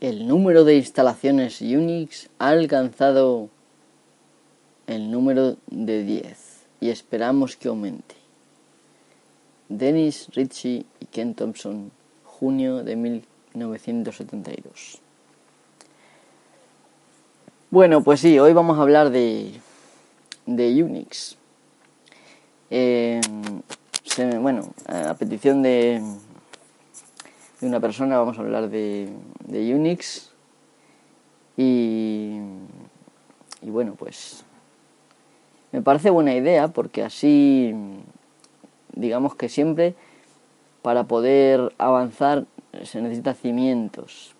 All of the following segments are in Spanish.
El número de instalaciones Unix ha alcanzado el número de 10 y esperamos que aumente. Dennis Ritchie y Ken Thompson, junio de 1972. Bueno, pues sí, hoy vamos a hablar de, de Unix. Eh, bueno, a petición de, de una persona, vamos a hablar de, de Unix. Y, y bueno, pues me parece buena idea porque así, digamos que siempre para poder avanzar se necesita cimientos.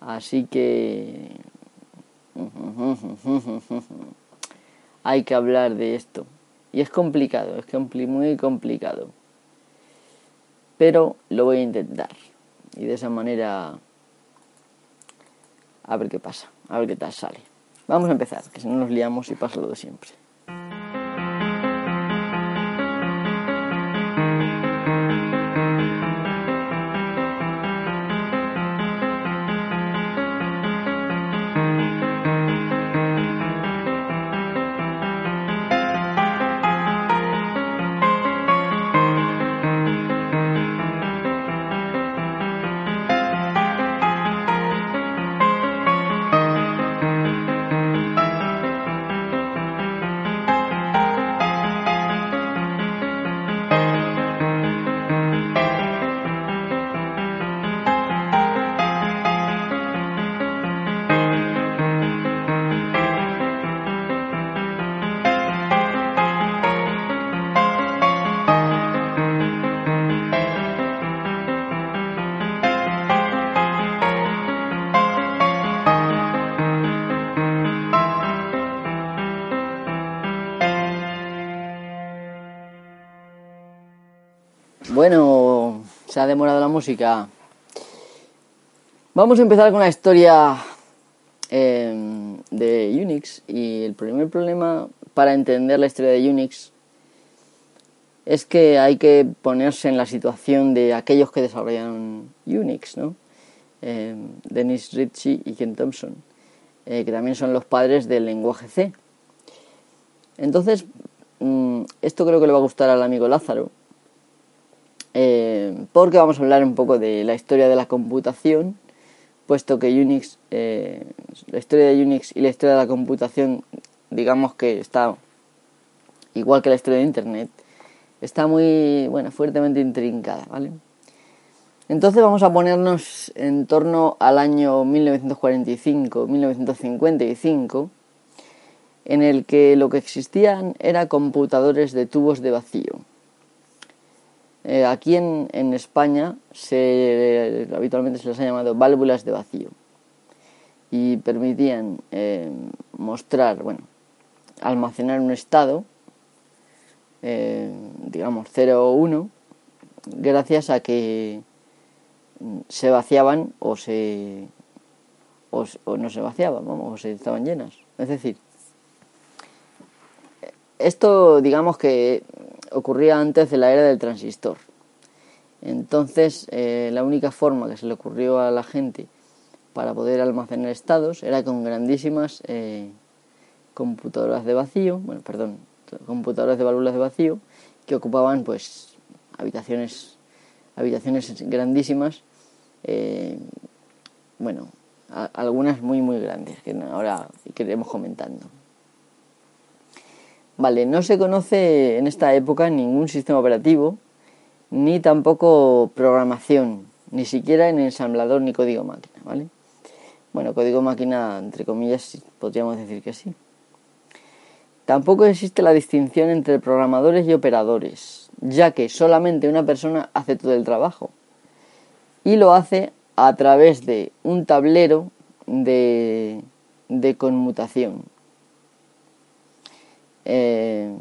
Así que hay que hablar de esto. Y es complicado, es muy complicado pero lo voy a intentar. Y de esa manera a ver qué pasa, a ver qué tal sale. Vamos a empezar, que si no nos liamos y pasa lo de siempre. Ha demorado la música. Vamos a empezar con la historia em, de Unix y el primer problema para entender la historia de Unix es que hay que ponerse en la situación de aquellos que desarrollaron Unix, ¿no? Em, Dennis Ritchie y Ken Thompson, eh, que también son los padres del lenguaje C. Entonces, mm, esto creo que le va a gustar al amigo Lázaro, eh, porque vamos a hablar un poco de la historia de la computación, puesto que Unix, eh, la historia de Unix y la historia de la computación, digamos que está igual que la historia de Internet, está muy, bueno, fuertemente intrincada, ¿vale? Entonces vamos a ponernos en torno al año 1945-1955, en el que lo que existían eran computadores de tubos de vacío eh, aquí en, España se, habitualmente se les ha llamado válvulas de vacío y permitían eh, mostrar, bueno, almacenar un estado, eh, digamos 0 o 1, gracias a que se vaciaban o se o, no se vaciaban, vamos, o se estaban llenas. Es decir, esto digamos que ocurría antes de la era del transistor. Entonces, eh, la única forma que se le ocurrió a la gente para poder almacenar estados era con grandísimas eh, computadoras de vacío, bueno, perdón, computadoras de válvulas de vacío que ocupaban pues habitaciones habitaciones grandísimas eh, bueno algunas muy muy grandes que ahora iremos comentando Vale, no se conoce en esta época ningún sistema operativo, ni tampoco programación, ni siquiera en ensamblador ni código máquina, ¿vale? Bueno, código máquina, entre comillas, podríamos decir que sí. Tampoco existe la distinción entre programadores y operadores, ya que solamente una persona hace todo el trabajo. Y lo hace a través de un tablero de, de conmutación, eh,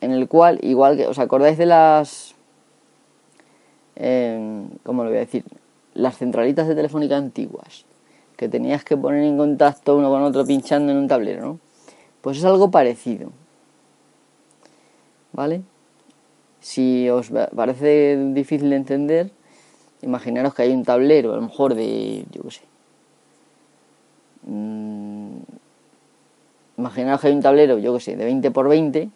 en el cual, igual que, ¿os acordáis de las, eh, ¿cómo lo voy a decir? Las centralitas de telefónica antiguas, que tenías que poner en contacto uno con otro pinchando en un tablero, ¿no? Pues es algo parecido, ¿vale? Si os parece difícil de entender, imaginaros que hay un tablero, a lo mejor de, yo qué sé, mm, imaginaros que hay un tablero, yo qué sé, de 20 por 20,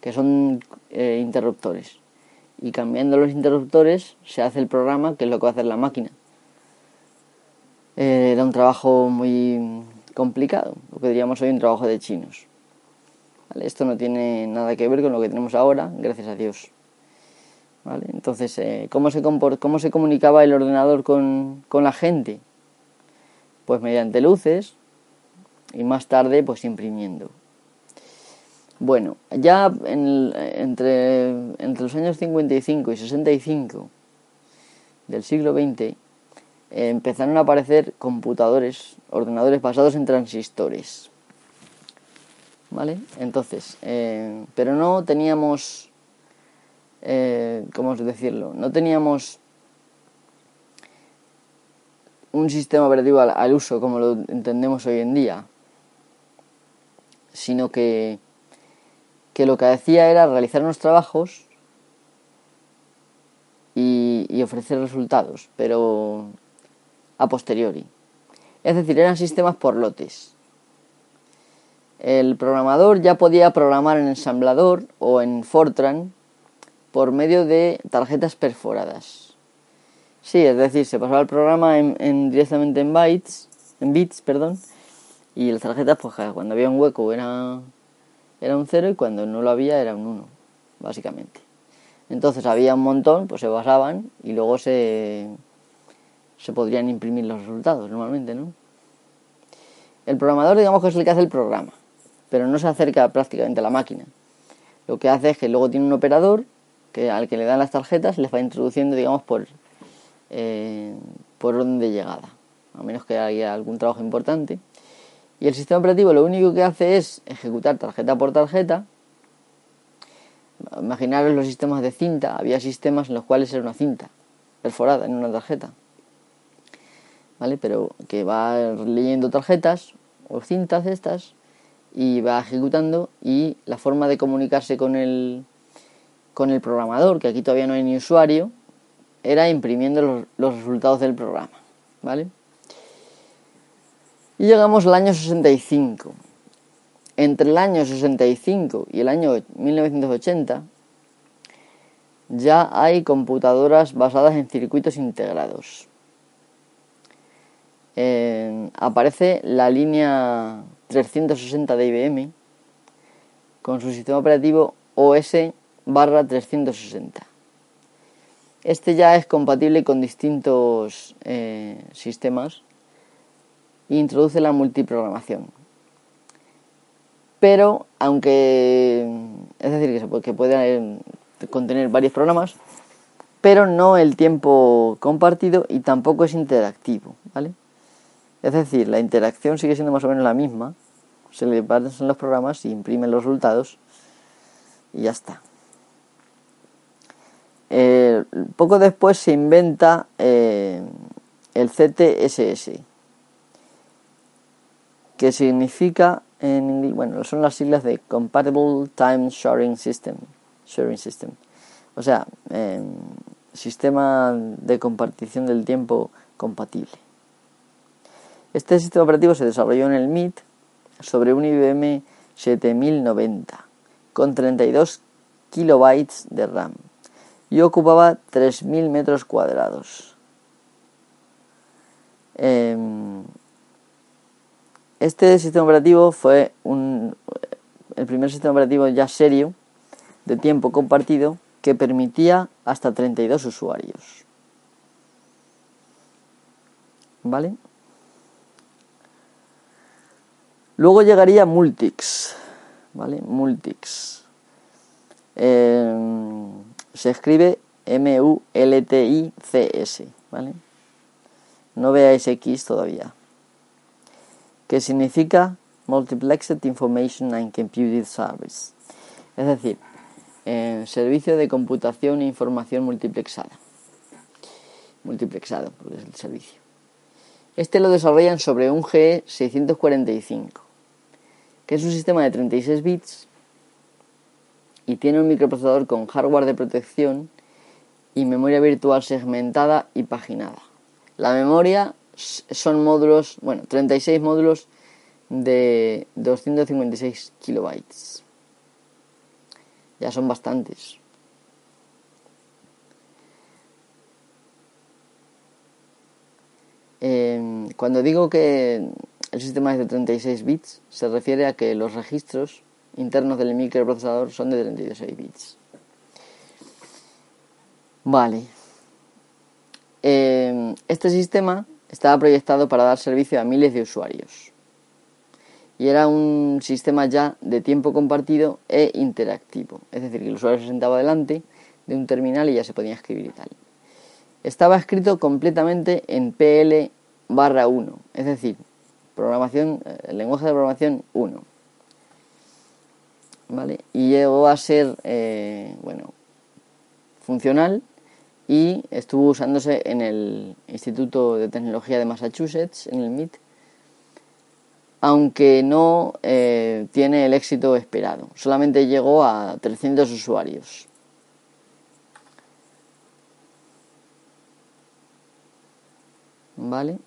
que son eh, interruptores. Y cambiando los interruptores se hace el programa, que es lo que va a hacer la máquina. Eh, era un trabajo muy complicado, lo que diríamos hoy un trabajo de chinos. Esto no tiene nada que ver con lo que tenemos ahora, gracias a Dios. Entonces, eh, ¿cómo, se ¿cómo se comunicaba el ordenador con, la gente? Pues mediante luces y más tarde pues imprimiendo. Bueno, ya entre, entre los años 55 y 65 del siglo XX eh, empezaron a aparecer computadores, ordenadores basados en transistores. ¿Vale? Entonces, eh, pero no teníamos eh, ¿cómo decirlo? No teníamos un sistema operativo al, uso como lo entendemos hoy en día, sino que, que lo que hacía era realizar unos trabajos y, y ofrecer resultados, pero a posteriori. Es decir, eran sistemas por lotes. El programador ya podía programar en ensamblador o en Fortran por medio de tarjetas perforadas. Sí, es decir, se pasaba el programa en, directamente en bytes, en bits, perdón, y las tarjetas, pues cuando había un hueco era, era un 0 y cuando no lo había era un 1, básicamente. Entonces había un montón, pues se basaban y luego se, se podrían imprimir los resultados normalmente, ¿no? El programador, digamos que es el que hace el programa, pero no se acerca prácticamente a la máquina. Lo que hace es que luego tiene un operador que al que le dan las tarjetas les va introduciendo, digamos, por, eh, por orden de llegada, a menos que haya algún trabajo importante. Y el sistema operativo lo único que hace es ejecutar tarjeta por tarjeta. Imaginaros los sistemas de cinta, había sistemas en los cuales era una cinta perforada en una tarjeta. ¿Vale? Pero que va leyendo tarjetas o cintas estas y va ejecutando y la forma de comunicarse con el con el programador, que aquí todavía no hay ni usuario, era imprimiendo los, resultados del programa. ¿Vale? Y llegamos al año 65. Entre el año 65 y el año 1980 ya hay computadoras basadas en circuitos integrados. aparece la línea 360 de IBM con su sistema operativo OS barra 360. Este ya es compatible con distintos eh, sistemas introduce la multiprogramación. Pero, aunque es decir, que, que puede eh, contener varios programas, pero no el tiempo compartido y tampoco es interactivo, ¿vale? Es decir, la interacción sigue siendo más o menos la misma. Se le pasan los programas y imprimen los resultados y ya está. Eh, poco después se inventa eh, el CTSS, que significa, en bueno, son las siglas de Compatible Time Sharing System, sharing system. o sea, em, sistema de compartición del tiempo compatible. Este sistema operativo se desarrolló en el MIT sobre un IBM 7090 con 32 kilobytes de RAM y ocupaba 3.000 metros cuadrados. Em, este sistema operativo fue un, el primer sistema operativo ya serio de tiempo compartido que permitía hasta 32 usuarios. ¿Vale? Luego llegaría Multix, ¿vale? Multix. Em, se escribe M-U-L-T-I-C-S, ¿vale? No veáis X todavía. Que significa Multiplexed Information and Computed Service. Es decir, eh, servicio de computación e información multiplexada. Multiplexado, porque es el servicio. Este lo desarrollan sobre un GE645, que es un sistema de 36 bits y tiene un microprocesador con hardware de protección y memoria virtual segmentada y paginada. La memoria son módulos, bueno, 36 módulos de 256 kilobytes. Ya son bastantes. Em, cuando digo que el sistema es de 36 bits, se refiere a que los registros internos del microprocesador son de 36 bits. Vale. Em, este sistema estaba proyectado para dar servicio a miles de usuarios. Y era un sistema ya de tiempo compartido e interactivo. Es decir, que el usuario se sentaba delante de un terminal y ya se podía escribir y tal. Estaba escrito completamente en PL barra 1, es decir, programación, eh, lenguaje de programación 1. ¿Vale? Y llegó a ser, eh, bueno, funcional y estuvo usándose en el Instituto de Tecnología de Massachusetts, en el MIT, aunque no eh, tiene el éxito esperado. Solamente llegó a 300 usuarios. ¿Vale?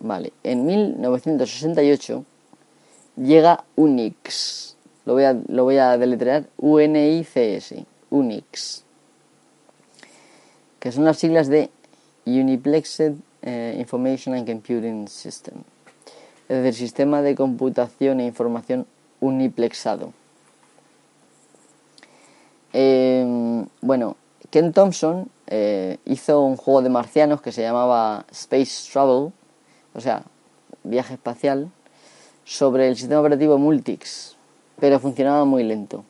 Vale, en 1968 llega Unix. Lo voy a, lo voy a deletrear U-N-I-C-S. Unix. Que son las siglas de Uniplexed eh, Information and Computing System. Es decir, sistema de computación e información uniplexado. Em, bueno, Ken Thompson eh, hizo un juego de marcianos que se llamaba Space Travel o sea, viaje espacial, sobre el sistema operativo Multics, pero funcionaba muy lento.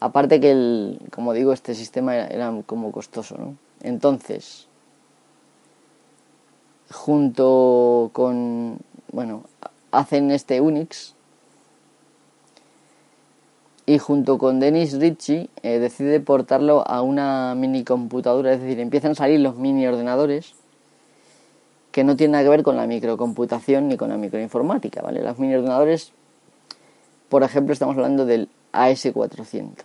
Aparte que, el, como digo, este sistema era, como costoso, ¿no? Entonces, junto con, bueno, hacen este Unix y junto con Dennis Ritchie eh, decide portarlo a una mini computadora, es decir, empiezan a salir los mini ordenadores que no tiene nada que ver con la microcomputación ni con la microinformática, ¿vale? Los mini ordenadores, por ejemplo, estamos hablando del AS400,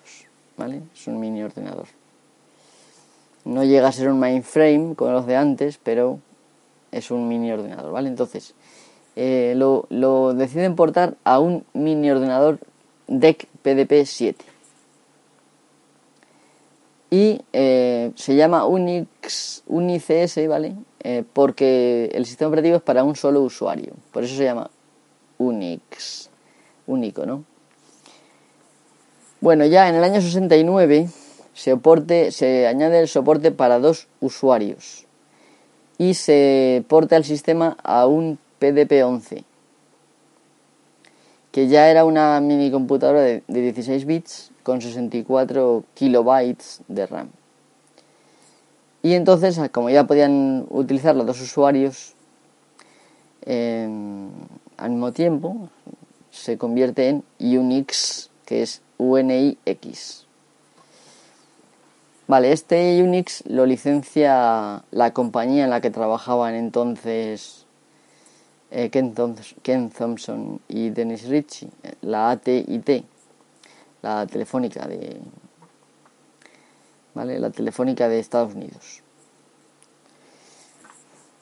¿vale? Es un mini ordenador. No llega a ser un mainframe como los de antes, pero es un mini ordenador, ¿vale? Entonces, eh, lo, lo deciden portar a un mini ordenador DEC PDP 7 y eh, se llama Unix, UniCS, ¿vale? Eh, porque el sistema operativo es para un solo usuario, por eso se llama Unix, único, ¿no? Bueno, ya en el año 69 se, añade el soporte para dos usuarios y se porta el sistema a un PDP-11 que ya era una mini computadora de, 16 bits con 64 kilobytes de RAM. Y entonces, como ya podían utilizar los dos usuarios al mismo tiempo, se convierte en Unix, que es UNIX. Vale, este Unix lo licencia la compañía en la que trabajaban entonces eh, Ken, Thompson, y Dennis Ritchie, la AT&T, la telefónica de, ¿vale? La telefónica de Estados Unidos.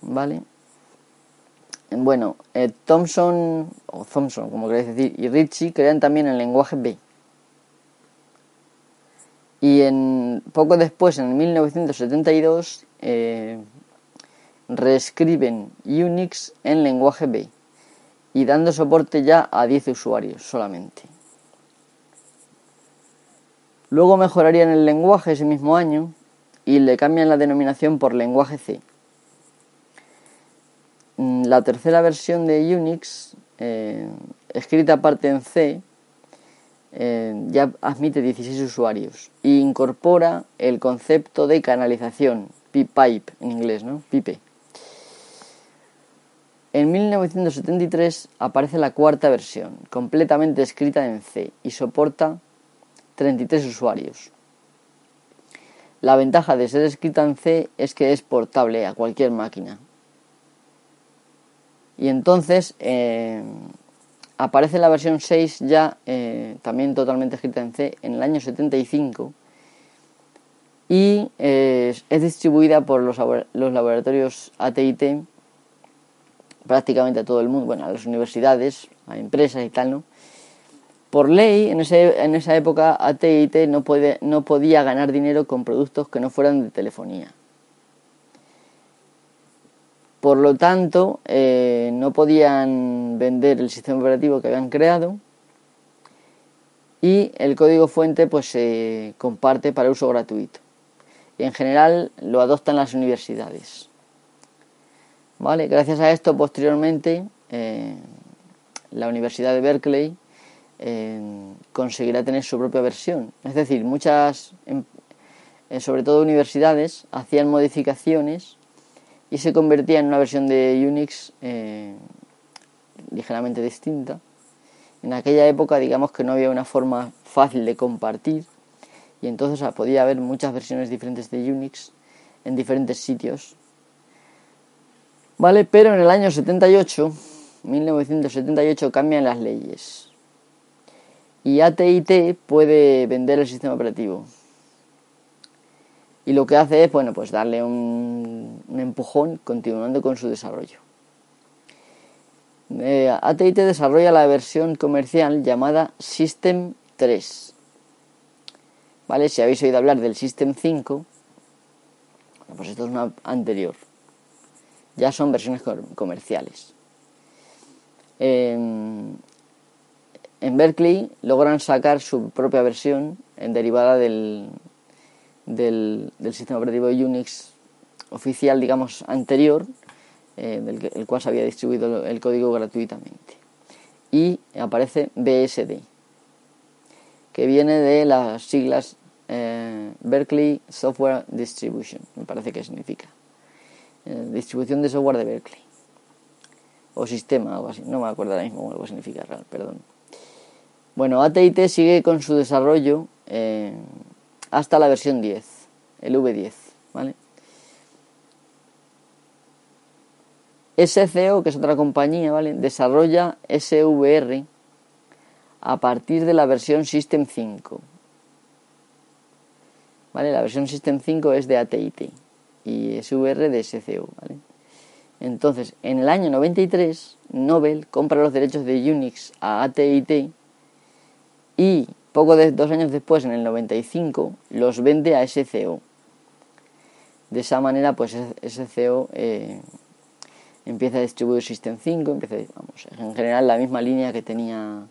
¿Vale? Bueno, eh, Thompson, o Thompson, como queréis decir, y Ritchie crean también el lenguaje B. Y poco después, en 1972, eh, reescriben Unix en lenguaje B y dando soporte ya a 10 usuarios solamente. Luego mejorarían el lenguaje ese mismo año y le cambian la denominación por lenguaje C. Mm, la tercera versión de Unix, eh, escrita aparte en C, eh, ya admite 16 usuarios e incorpora el concepto de canalización, pipe en inglés, ¿no? Pipe. En 1973 aparece la cuarta versión, completamente escrita en C y soporta 33 usuarios. La ventaja de ser escrita en C es que es portable a cualquier máquina. Y entonces eh, aparece la versión 6 ya eh, también totalmente escrita en C en el año 75 y eh, es distribuida por los, laboratorios AT&T prácticamente a todo el mundo, bueno, a las universidades, a empresas y tal, ¿no? Por ley, en, esa época, AT&T no podía ganar dinero con productos que no fueran de telefonía. Por lo tanto, eh, no podían vender el sistema operativo que habían creado y el código fuente pues se comparte para uso gratuito. En general lo adoptan las universidades. ¿Vale? Gracias a esto, posteriormente, eh, la Universidad de Berkeley eh, conseguirá tener su propia versión. Es decir, muchas, em, sobre todo universidades, hacían modificaciones y se convertía en una versión de Unix eh, ligeramente distinta. En aquella época digamos que no había una forma fácil de compartir y entonces podía haber muchas versiones diferentes de Unix en diferentes sitios. Vale, pero en el año 78, 1978 cambian las leyes. Y AT&T puede vender el sistema operativo y lo que hace es bueno pues darle un, empujón continuando con su desarrollo. Eh, AT&T desarrolla la versión comercial llamada System 3. ¿Vale? Si habéis oído hablar del System 5, pues esto es una anterior. Ya son versiones comerciales. en Berkeley logran sacar su propia versión en derivada del, del, sistema operativo Unix oficial, digamos, anterior, eh, del el cual se había distribuido el código gratuitamente. Y aparece BSD, que viene de las siglas eh, Berkeley Software Distribution, me parece que significa. Eh, distribución de software de Berkeley. O sistema, algo así. No me acuerdo ahora mismo que significa, perdón. Bueno, AT&T sigue con su desarrollo hasta la versión 10, el V10, ¿vale? SCO, que es otra compañía, ¿vale? Desarrolla SVR a partir de la versión System 5. ¿Vale? La versión System 5 es de AT&T y SVR de SCO, ¿vale? Entonces, en el año 93, Nobel compra los derechos de Unix a AT&T y poco de dos años después, en el 95, los vende a SCO. De esa manera, pues SCO eh, empieza a distribuir System 5, empieza, vamos, en general la misma línea que tenía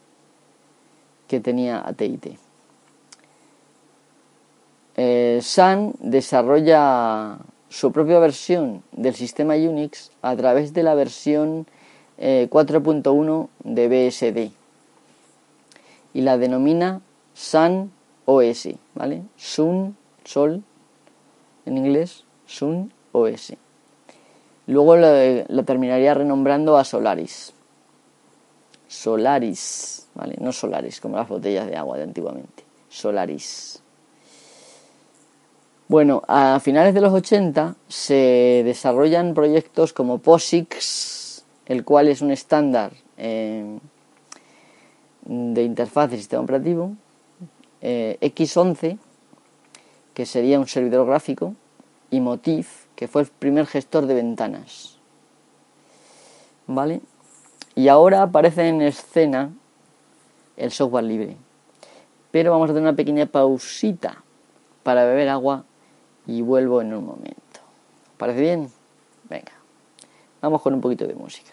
que tenía AT&T. Eh, Sun desarrolla su propia versión del sistema Unix a través de la versión 4.1 eh, de BSD y la denomina Sun OS, ¿vale? Sun, Sol, en inglés, Sun OS. Luego lo, terminaría renombrando a Solaris. Solaris, ¿vale? No Solaris, como las botellas de agua de antiguamente. Solaris. Bueno, a finales de los 80 se desarrollan proyectos como POSIX, el cual es un estándar eh, de interfaz de sistema operativo, eh, X11, que sería un servidor gráfico, y Motif, que fue el primer gestor de ventanas. ¿Vale? Y ahora aparece en escena el software libre. Pero vamos a hacer una pequeña pausita para beber agua y vuelvo en un momento. ¿Parece bien? Venga, vamos con un poquito de música.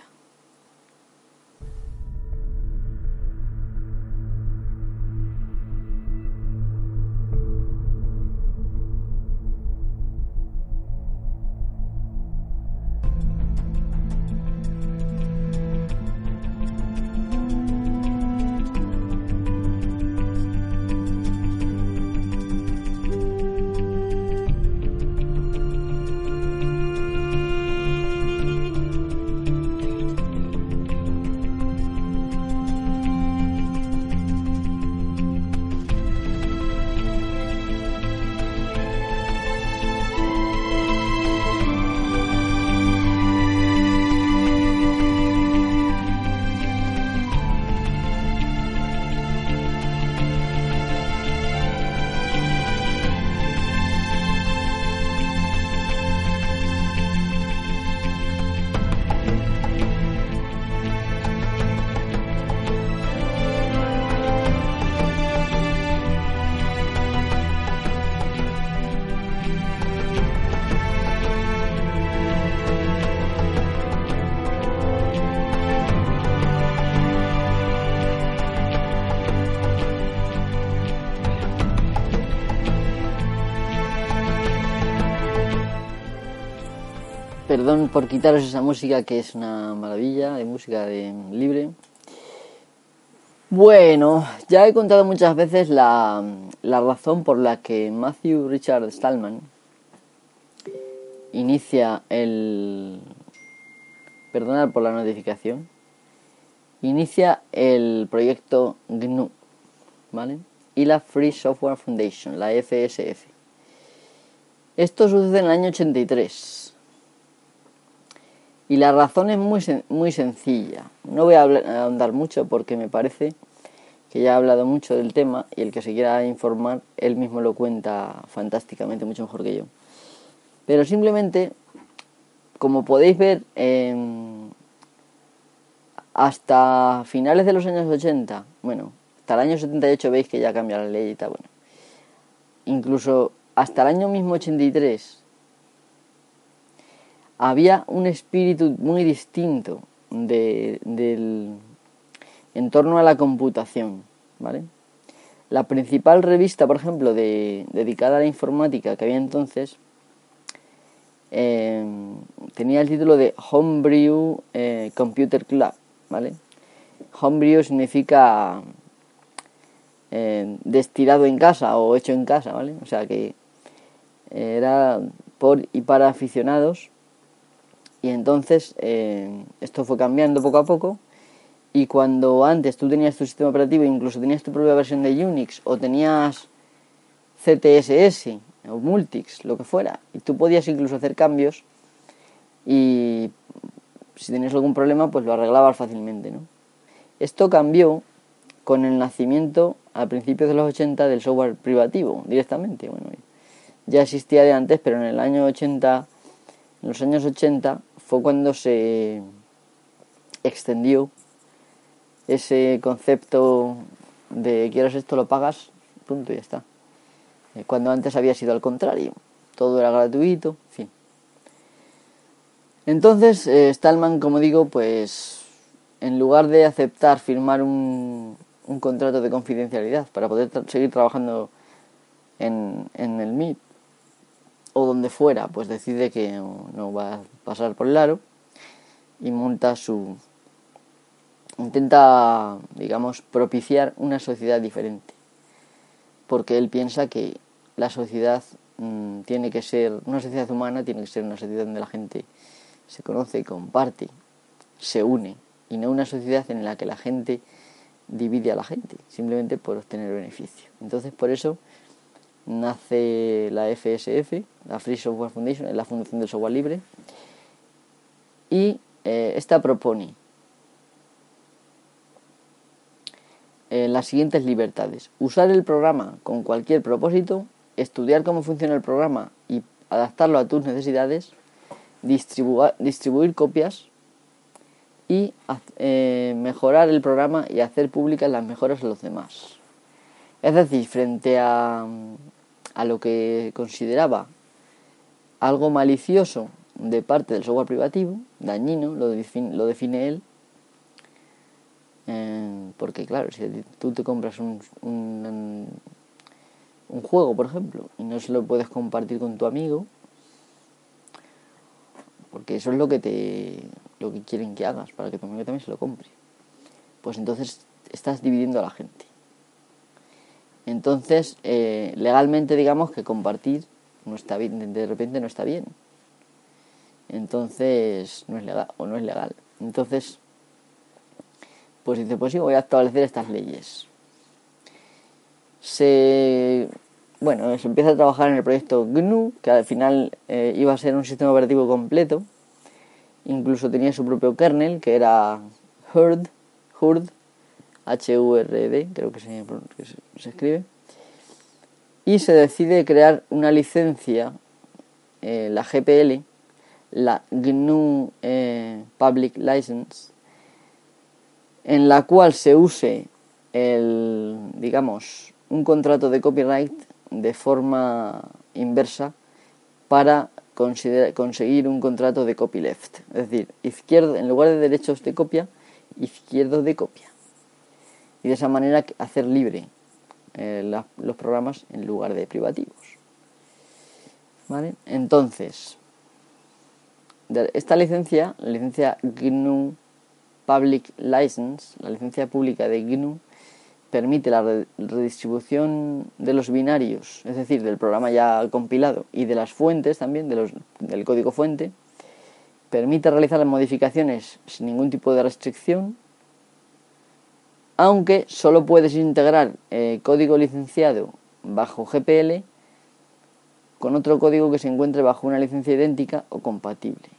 Por quitaros esa música que es una maravilla de música de libre. Bueno, ya he contado muchas veces la, la razón por la que Matthew Richard Stallman inicia el... Perdonad por la notificación. Inicia el proyecto GNU, ¿vale? Y la Free Software Foundation, la FSF. Esto sucede en el año 83. Y la razón es muy, muy sencilla. No voy a ahondar mucho porque me parece que ya ha hablado mucho del tema y el que se quiera informar, él mismo lo cuenta fantásticamente, mucho mejor que yo. Pero simplemente, como podéis ver, hasta finales de los años 80, bueno, hasta el año 78 veis que ya cambia la ley y tal, bueno. Incluso hasta el año mismo 83 había un espíritu muy distinto de, del, en torno a la computación, ¿vale? La principal revista, por ejemplo, de, dedicada a la informática que había entonces, eh, tenía el título de Homebrew eh, Computer Club, ¿vale? Homebrew significa eh, destilado en casa o hecho en casa, ¿vale? O sea que era por y para aficionados y entonces esto fue cambiando poco a poco y cuando antes tú tenías tu sistema operativo, incluso tenías tu propia versión de Unix o tenías CTSS o Multics, lo que fuera, y tú podías incluso hacer cambios y si tenías algún problema pues lo arreglabas fácilmente, ¿no? Esto cambió con el nacimiento a principios de los 80 del software privativo directamente, bueno, ya existía de antes, pero en el año 80, en los años 80 fue cuando se extendió ese concepto de quieres esto, lo pagas, punto y ya está. Eh, cuando antes había sido al contrario, todo era gratuito, en fin. Entonces, eh, Stallman, como digo, pues en lugar de aceptar firmar un, contrato de confidencialidad para poder seguir trabajando en el MIT o donde fuera, pues decide que no, va a pasar por el aro y monta su, intenta, digamos, propiciar una sociedad diferente. Porque él piensa que la sociedad mm, tiene que ser, una sociedad humana tiene que ser una sociedad donde la gente se conoce, comparte, se une, y no una sociedad en la que la gente divide a la gente, simplemente por obtener beneficio. Entonces, por eso nace la FSF, la Free Software Foundation, la Fundación del Software Libre, y eh, esta propone Eh, las siguientes libertades. Usar el programa con cualquier propósito, estudiar cómo funciona el programa y adaptarlo a tus necesidades, distribuir copias y eh, mejorar el programa y hacer públicas las mejoras a los demás. Es decir, frente a, a lo que consideraba algo malicioso de parte del software privativo, dañino, lo lo define él, eh, porque claro, si tú te compras un, un, un, juego, por ejemplo, y no se lo puedes compartir con tu amigo, porque eso es lo que te lo que quieren que hagas, para que tu amigo también se lo compre. Pues entonces estás dividiendo a la gente. Entonces, eh, legalmente digamos que compartir no está bien, de repente no está bien. Entonces, no es legal, o no es legal. Entonces, pues dice, pues sí, voy a establecer estas leyes. Se, bueno, se empieza a trabajar en el proyecto GNU, que al final eh, iba a ser un sistema operativo completo. Incluso tenía su propio kernel, que era HURD, HURD, H-U-R-D, creo que se, escribe. Y se decide crear una licencia, eh, la GPL, la GNU eh, Public License, en la cual se use el, digamos, un contrato de copyright de forma inversa para conseguir un contrato de copyleft, es decir, izquierdo en lugar de derechos de copia, izquierdo de copia. Y de esa manera hacer libre eh, los programas en lugar de privativos. ¿Vale? Entonces, esta licencia, la licencia GNU Public License, la licencia pública de GNU, permite la redistribución de los binarios, es decir, del programa ya compilado y de las fuentes también, de los, del código fuente, permite realizar las modificaciones sin ningún tipo de restricción, aunque solo puedes integrar eh, código licenciado bajo GPL con otro código que se encuentre bajo una licencia idéntica o compatible.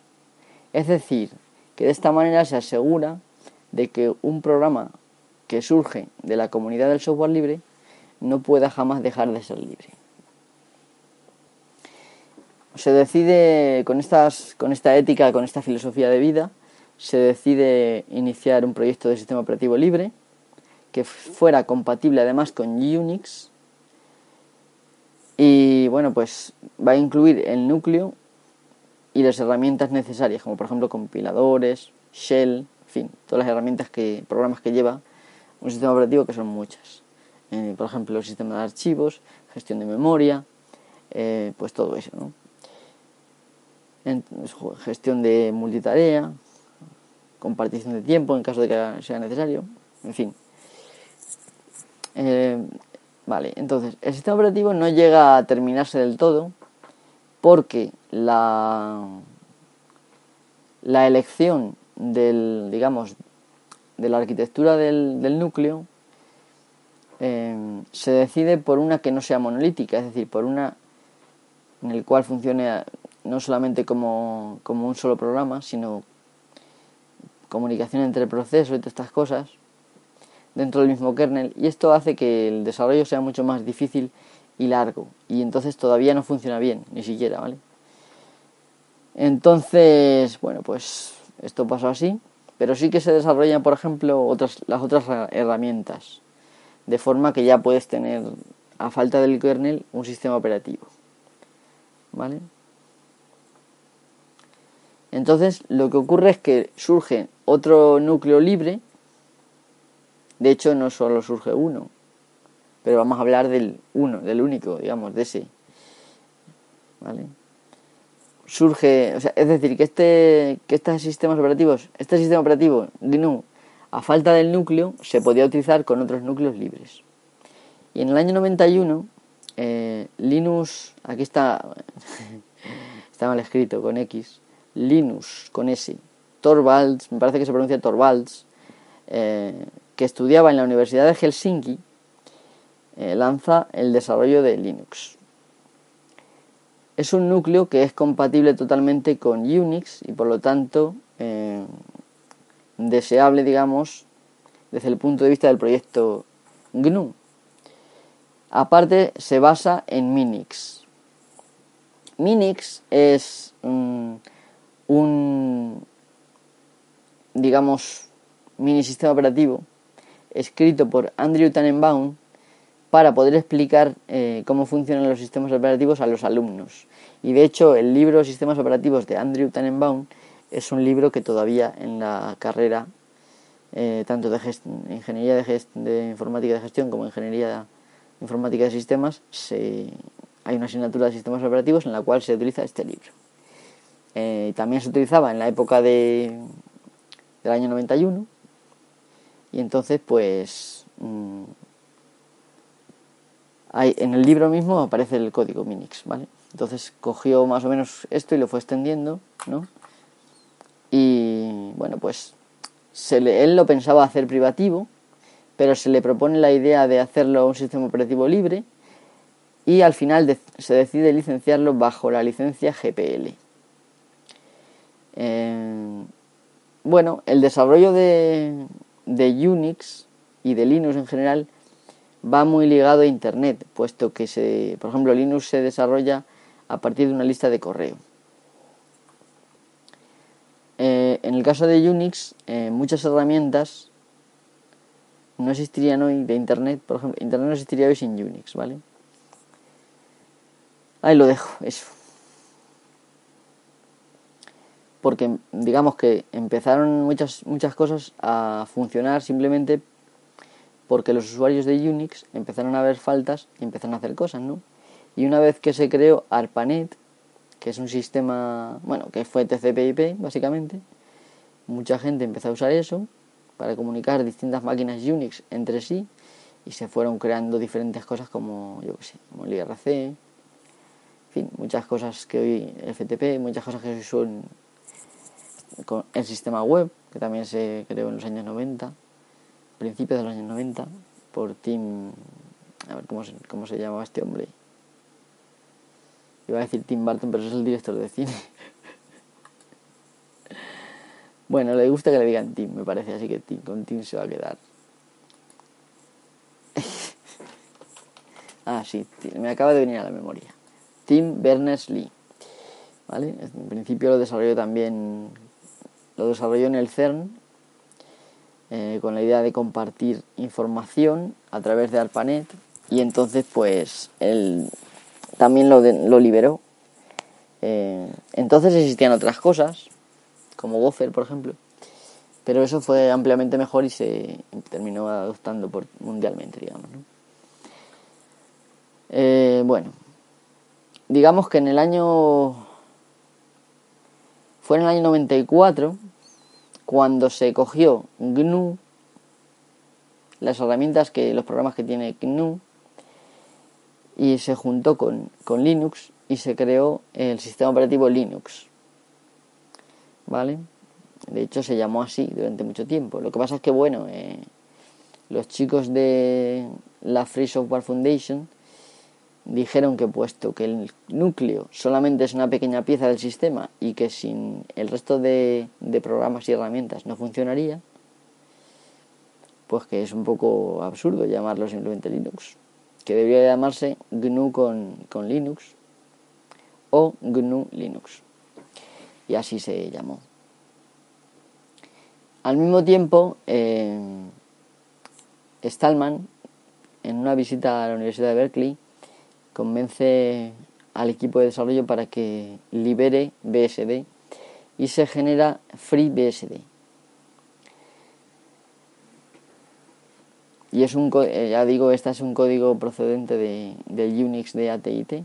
Es decir, que de esta manera se asegura de que un programa que surge de la comunidad del software libre no pueda jamás dejar de ser libre. Se decide con, estas, con esta ética, con esta filosofía de vida, se decide iniciar un proyecto de sistema operativo libre que fuera compatible además con Unix y bueno pues va a incluir el núcleo y las herramientas necesarias como por ejemplo compiladores, shell, en fin, todas las herramientas que programas que lleva un sistema operativo que son muchas. Eh, por ejemplo, el sistema de archivos, gestión de memoria, eh, pues todo eso, ¿no? gestión de multitarea, compartición de tiempo en caso de que sea necesario, en fin. Eh, vale, entonces, el sistema operativo no llega a terminarse del todo porque la, la elección del, digamos, de la arquitectura del, núcleo eh, se decide por una que no sea monolítica, es decir, por una en el cual funcione no solamente como, como un solo programa, sino comunicación entre procesos y todas estas cosas dentro del mismo kernel y esto hace que el desarrollo sea mucho más difícil y largo y entonces todavía no funciona bien, ni siquiera, ¿vale? Entonces, bueno, pues esto pasa así pero sí que se desarrollan, por ejemplo, otras, las otras herramientas, de forma que ya puedes tener, a falta del kernel, un sistema operativo. ¿Vale? Entonces, lo que ocurre es que surge otro núcleo libre, de hecho no solo surge uno, pero vamos a hablar del uno, del único, digamos, de ese. ¿Vale? surge, o sea, es decir, que este que estos este sistema operativo GNU, a falta del núcleo, se podía utilizar con otros núcleos libres. Y en el año 91, eh, Linux, aquí está, está mal escrito con X, Linux con S, Torvalds, me parece que se pronuncia Torvalds, eh, que estudiaba en la Universidad de Helsinki, eh, lanza el desarrollo de Linux es un núcleo que es compatible totalmente con Unix y por lo tanto eh, deseable, digamos, desde el punto de vista del proyecto GNU. Aparte, se basa en Minix. Minix es un, digamos, mini sistema operativo escrito por Andrew Tannenbaum para poder explicar eh, cómo funcionan los sistemas operativos a los alumnos. Y de hecho el libro Sistemas Operativos de Andrew Tannenbaum es un libro que todavía en la carrera, eh, tanto de ingeniería de, de, informática de gestión como ingeniería de informática de sistemas, hay una asignatura de sistemas operativos en la cual se utiliza este libro. Eh, también se utilizaba en la época de, del año 91 y entonces pues... Mm, en el libro mismo aparece el código Minix, ¿vale? Entonces cogió más o menos esto y lo fue extendiendo, ¿no? Y bueno, pues él lo pensaba hacer privativo, pero se le propone la idea de hacerlo un sistema operativo libre y al final se decide licenciarlo bajo la licencia GPL. Eh, bueno, el desarrollo de, de Unix y de Linux en general va muy ligado a Internet, puesto que, se, por ejemplo, Linux se desarrolla a partir de una lista de correo. Eh, en el caso de Unix, eh, muchas herramientas no existirían hoy de Internet, por ejemplo, Internet no existiría hoy sin Unix, ¿vale? Ahí lo dejo, eso. Porque digamos que empezaron muchas, muchas cosas a funcionar simplemente porque los usuarios de Unix empezaron a ver faltas y empezaron a hacer cosas, ¿no? Y una vez que se creó ARPANET, que es un sistema, bueno, que fue TCP/IP básicamente. Mucha gente empezó a usar eso para comunicar distintas máquinas Unix entre sí y se fueron creando diferentes cosas como, yo qué sé, como el IRC, en fin, muchas cosas que hoy FTP, muchas cosas que hoy son con el sistema web, que también se creó en los años 90, principios de los años 90, por Tim, a ver cómo se, cómo se llamaba este hombre. Iba a decir Tim Burton, pero es el director de cine. bueno, le gusta que le digan Tim, me parece, así que Tim, con Tim se va a quedar. ah, sí, me acaba de venir a la memoria. Tim Berners-Lee. ¿Vale? En principio lo desarrolló también, lo desarrolló en el CERN, eh, con la idea de compartir información a través de ARPANET, y entonces pues él también lo, liberó. Eh, entonces existían otras cosas, como Gopher, por ejemplo, pero eso fue ampliamente mejor y se terminó adoptando mundialmente, digamos. Eh, bueno, digamos que en el año... Fue en el año 94 cuando se cogió GNU, las herramientas que los programas que tiene GNU, y se juntó con, Linux y se creó el sistema operativo Linux. ¿Vale? De hecho se llamó así durante mucho tiempo. Lo que pasa es que, bueno, eh, los chicos de la Free Software Foundation dijeron que puesto que el núcleo solamente es una pequeña pieza del sistema y que sin el resto de, programas y herramientas no funcionaría, pues que es un poco absurdo llamarlo simplemente Linux que debería llamarse GNU con, Linux o GNU Linux. Y así se llamó. Al mismo tiempo, eh, Stallman, en una visita a la Universidad de Berkeley, convence al equipo de desarrollo para que libere BSD y se genera FreeBSD. Y es un, eh, ya digo, este es un código procedente de, Unix de AT&T.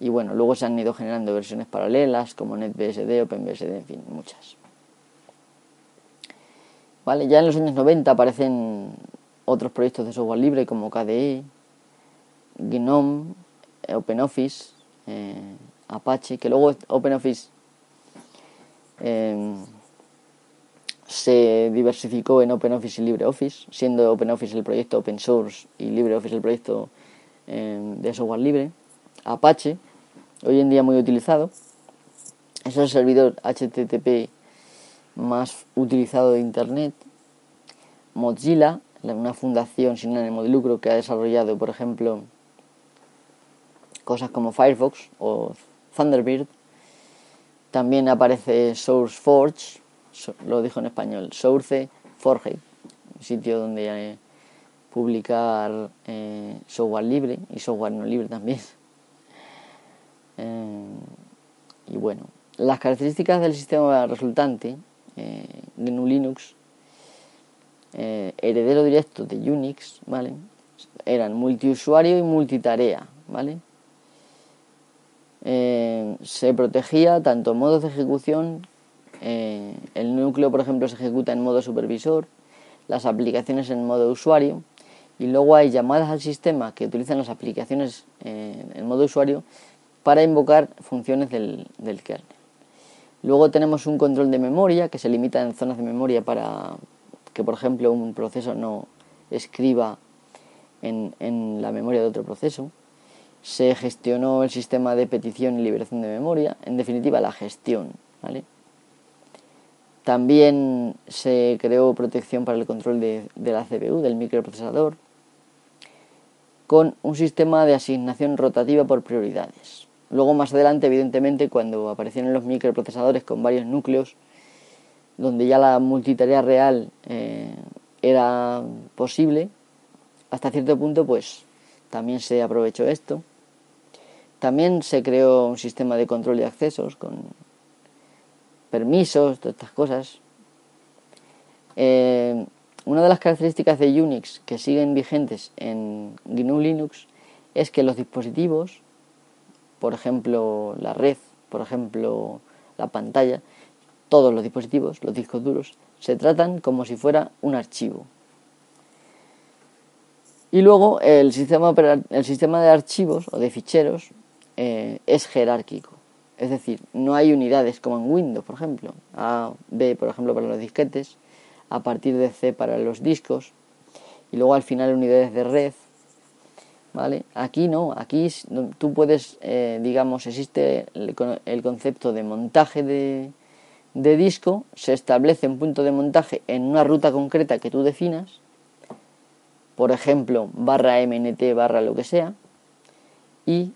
Y bueno, luego se han ido generando versiones paralelas como NetBSD, OpenBSD, en fin, muchas. Vale, ya en los años 90 aparecen otros proyectos de software libre como KDE, GNOME, OpenOffice, eh, Apache, que luego OpenOffice eh, se diversificó en OpenOffice y LibreOffice, siendo OpenOffice el proyecto open source y LibreOffice el proyecto em, de software libre. Apache, hoy en día muy utilizado, es el servidor HTTP más utilizado de Internet. Mozilla, una fundación sin ánimo de lucro que ha desarrollado, por ejemplo, cosas como Firefox o Thunderbird. También aparece SourceForge, lo dijo en español, Source Forge, un sitio donde eh, publicar eh, software libre y software no libre también. Eh, y bueno, las características del sistema resultante, GNU Linux, heredero directo de Unix, ¿vale? Eran multiusuario y multitarea, ¿vale? Se protegía tanto modos de ejecución eh, el núcleo, por ejemplo, se ejecuta en modo supervisor, las aplicaciones en modo usuario y luego hay llamadas al sistema que utilizan las aplicaciones eh, en modo usuario para invocar funciones del, kernel. Luego tenemos un control de memoria que se limita en zonas de memoria para que, por ejemplo, un proceso no escriba en, en la memoria de otro proceso. Se gestionó el sistema de petición y liberación de memoria, en definitiva la gestión. También se creó protección para el control de, la CPU, del microprocesador, con un sistema de asignación rotativa por prioridades. Luego más adelante, evidentemente, cuando aparecieron los microprocesadores con varios núcleos, donde ya la multitarea real eh, era posible, hasta cierto punto, pues también se aprovechó esto. También se creó un sistema de control de accesos con permisos, todas estas cosas. Eh, una de las características de Unix que siguen vigentes en GNU Linux es que los dispositivos por ejemplo la red, por ejemplo la pantalla, todos los dispositivos, los discos duros, se tratan como si fuera un archivo. Y luego el sistema, el sistema de archivos o de ficheros eh, es jerárquico. Es decir, no hay unidades como en Windows, por ejemplo. A, B, por ejemplo, para los disquetes, a partir de C para los discos, y luego al final unidades de red. ¿Vale? Aquí no, aquí tú puedes, eh, digamos, existe el, concepto de montaje de, de disco, se establece un punto de montaje en una ruta concreta que tú definas, por ejemplo, barra MNT, barra lo que sea, y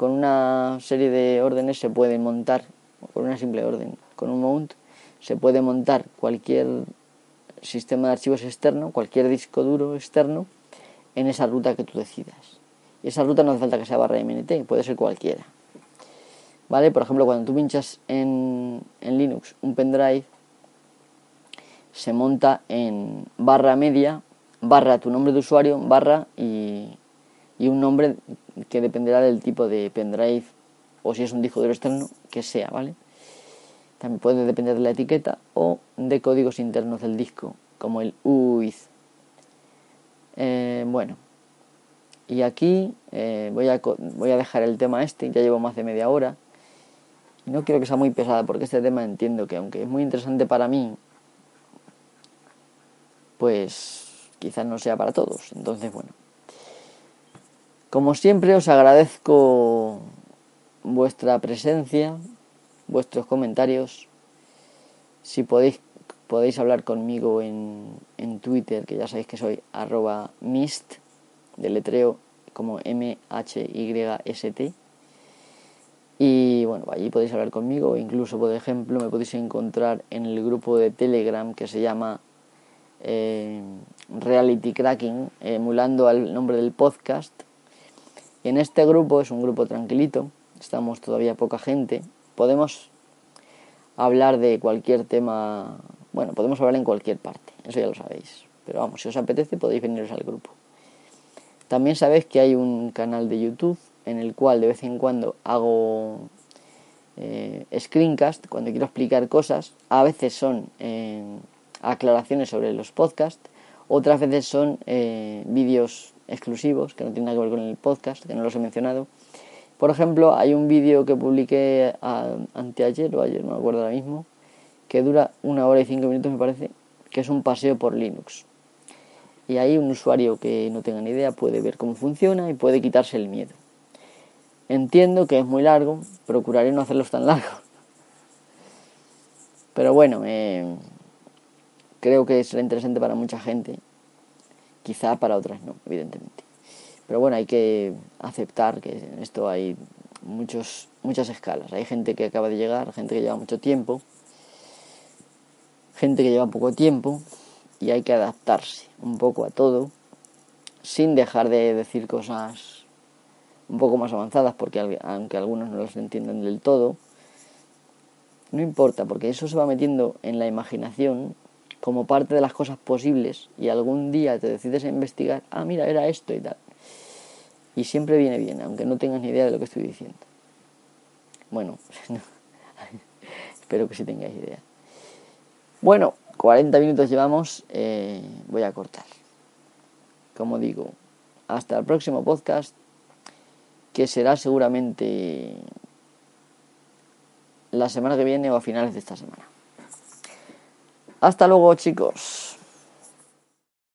con una serie de órdenes se puede montar, con una simple orden, con un mount, se puede montar cualquier sistema de archivos externo, cualquier disco duro externo, en esa ruta que tú decidas. Y esa ruta no hace falta que sea barra MNT, puede ser cualquiera. ¿Vale? Por ejemplo, cuando tú pinchas en, en Linux un pendrive, se monta en barra media, barra tu nombre de usuario, barra y, y un nombre que dependerá del tipo de pendrive o si es un disco duro externo, que sea, ¿vale? También puede depender de la etiqueta o de códigos internos del disco, como el UID. Eh, bueno, y aquí eh, voy, a, voy a dejar el tema este, ya llevo más de media hora. No quiero que sea muy pesada porque este tema entiendo que aunque es muy interesante para mí, pues quizás no sea para todos. Entonces, bueno. Como siempre os agradezco vuestra presencia, vuestros comentarios. Si podéis, podéis hablar conmigo en, en Twitter, que ya sabéis que soy arroba mist, de letreo como M-H-Y-S-T. Y bueno, allí podéis hablar conmigo, incluso por ejemplo me podéis encontrar en el grupo de Telegram que se llama eh, Reality Cracking, emulando al nombre del podcast. Y en este grupo es un grupo tranquilito, estamos todavía poca gente, podemos hablar de cualquier tema, bueno, podemos hablar en cualquier parte, eso ya lo sabéis. Pero vamos, si os apetece podéis veniros al grupo. También sabéis que hay un canal de YouTube en el cual de vez en cuando hago eh, screencast cuando quiero explicar cosas. A veces son eh, aclaraciones sobre los podcasts, otras veces son eh, vídeos exclusivos que no tienen nada que ver con el podcast, que no los he mencionado. Por ejemplo, hay un vídeo que publiqué anteayer o ayer, no me acuerdo ahora mismo, que dura una hora y cinco minutos me parece, que es un paseo por Linux. Y ahí un usuario que no tenga ni idea puede ver cómo funciona y puede quitarse el miedo. Entiendo que es muy largo, procuraré no hacerlos tan largos. Pero bueno, eh, creo que será interesante para mucha gente. Quizá para otras no, evidentemente. Pero bueno, hay que aceptar que en esto hay muchos, muchas escalas. Hay gente que acaba de llegar, gente que lleva mucho tiempo, gente que lleva poco tiempo y hay que adaptarse un poco a todo sin dejar de decir cosas un poco más avanzadas porque aunque algunos no las entiendan del todo, no importa porque eso se va metiendo en la imaginación como parte de las cosas posibles y algún día te decides a investigar, ah, mira, era esto y tal. Y siempre viene bien, aunque no tengas ni idea de lo que estoy diciendo. Bueno, espero que sí tengáis idea. Bueno, 40 minutos llevamos, eh, voy a cortar. Como digo, hasta el próximo podcast, que será seguramente la semana que viene o a finales de esta semana. Hasta luego chicos.